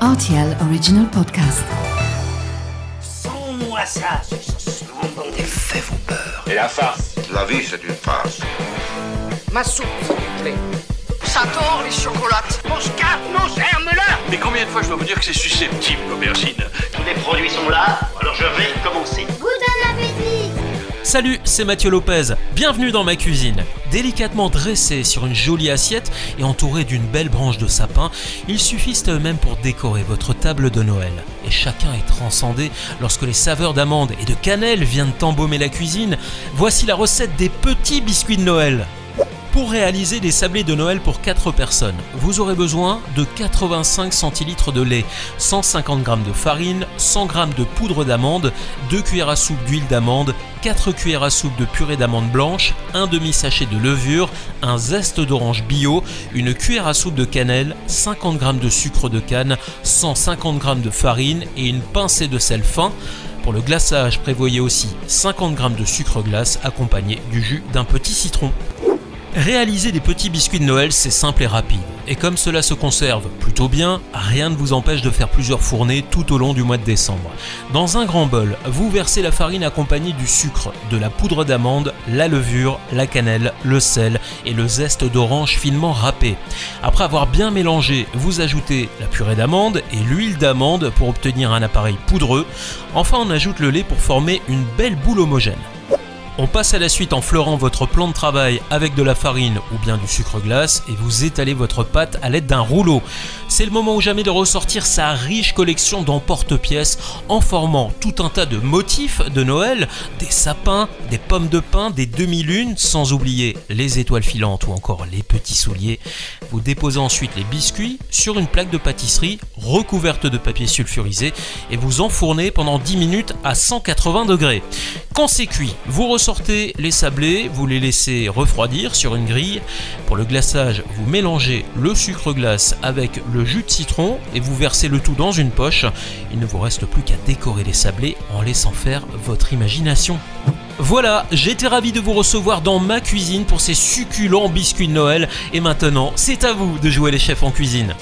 RTL Original Podcast. Sans-moi ça, ce monde Les faits vous peur. Et la farce La vie, c'est une farce. Ma soupe, s'il vous plaît. J'adore les chocolates. Mon scarpe, germes-là Mais combien de fois je dois vous dire que c'est susceptible, l'aubergine? Tous les produits sont là, alors je vais commencer. Salut, c'est Mathieu Lopez. Bienvenue dans ma cuisine. Délicatement dressé sur une jolie assiette et entouré d'une belle branche de sapin, ils suffisent eux-mêmes pour décorer votre table de Noël. Et chacun est transcendé lorsque les saveurs d'amande et de cannelle viennent embaumer la cuisine. Voici la recette des petits biscuits de Noël. Pour réaliser des sablés de Noël pour 4 personnes, vous aurez besoin de 85 centilitres de lait, 150 g de farine, 100 g de poudre d'amande, 2 cuillères à soupe d'huile d'amande, 4 cuillères à soupe de purée d'amande blanche, un demi-sachet de levure, un zeste d'orange bio, une cuillère à soupe de cannelle, 50 g de sucre de canne, 150 g de farine et une pincée de sel fin. Pour le glaçage, prévoyez aussi 50 g de sucre glace accompagné du jus d'un petit citron. Réaliser des petits biscuits de Noël, c'est simple et rapide. Et comme cela se conserve plutôt bien, rien ne vous empêche de faire plusieurs fournées tout au long du mois de décembre. Dans un grand bol, vous versez la farine accompagnée du sucre, de la poudre d'amande, la levure, la cannelle, le sel et le zeste d'orange finement râpé. Après avoir bien mélangé, vous ajoutez la purée d'amande et l'huile d'amande pour obtenir un appareil poudreux. Enfin, on ajoute le lait pour former une belle boule homogène. On passe à la suite en fleurant votre plan de travail avec de la farine ou bien du sucre glace et vous étalez votre pâte à l'aide d'un rouleau. C'est le moment ou jamais de ressortir sa riche collection d'emporte-pièces en formant tout un tas de motifs de Noël, des sapins, des pommes de pin, des demi-lunes, sans oublier les étoiles filantes ou encore les petits souliers. Vous déposez ensuite les biscuits sur une plaque de pâtisserie recouverte de papier sulfurisé et vous enfournez pendant 10 minutes à 180 degrés. Quand c'est cuit, vous ressortez les sablés, vous les laissez refroidir sur une grille. Pour le glaçage, vous mélangez le sucre glace avec le jus de citron et vous versez le tout dans une poche. Il ne vous reste plus qu'à décorer les sablés en laissant faire votre imagination. Voilà, j'étais ravi de vous recevoir dans ma cuisine pour ces succulents biscuits de Noël et maintenant, c'est à vous de jouer les chefs en cuisine.